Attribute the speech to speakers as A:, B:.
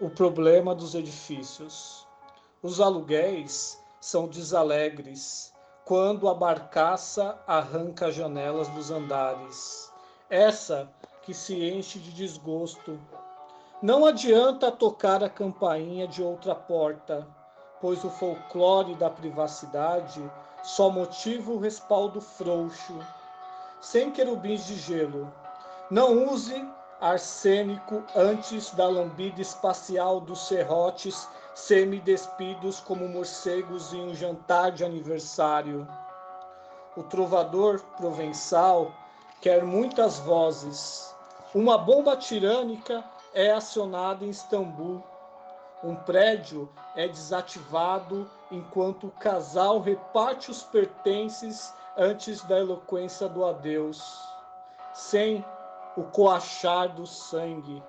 A: o problema dos edifícios. Os aluguéis são desalegres quando a barcaça arranca as janelas dos andares. Essa que se enche de desgosto. Não adianta tocar a campainha de outra porta, pois o folclore da privacidade só motiva o respaldo frouxo. Sem querubins de gelo. Não use arsênico antes da lambida espacial dos serrotes semi-despidos como morcegos em um jantar de aniversário. O trovador provençal quer muitas vozes. Uma bomba tirânica é acionada em Istambul. Um prédio é desativado enquanto o casal reparte os pertences antes da eloquência do adeus. Sem o coachar do sangue.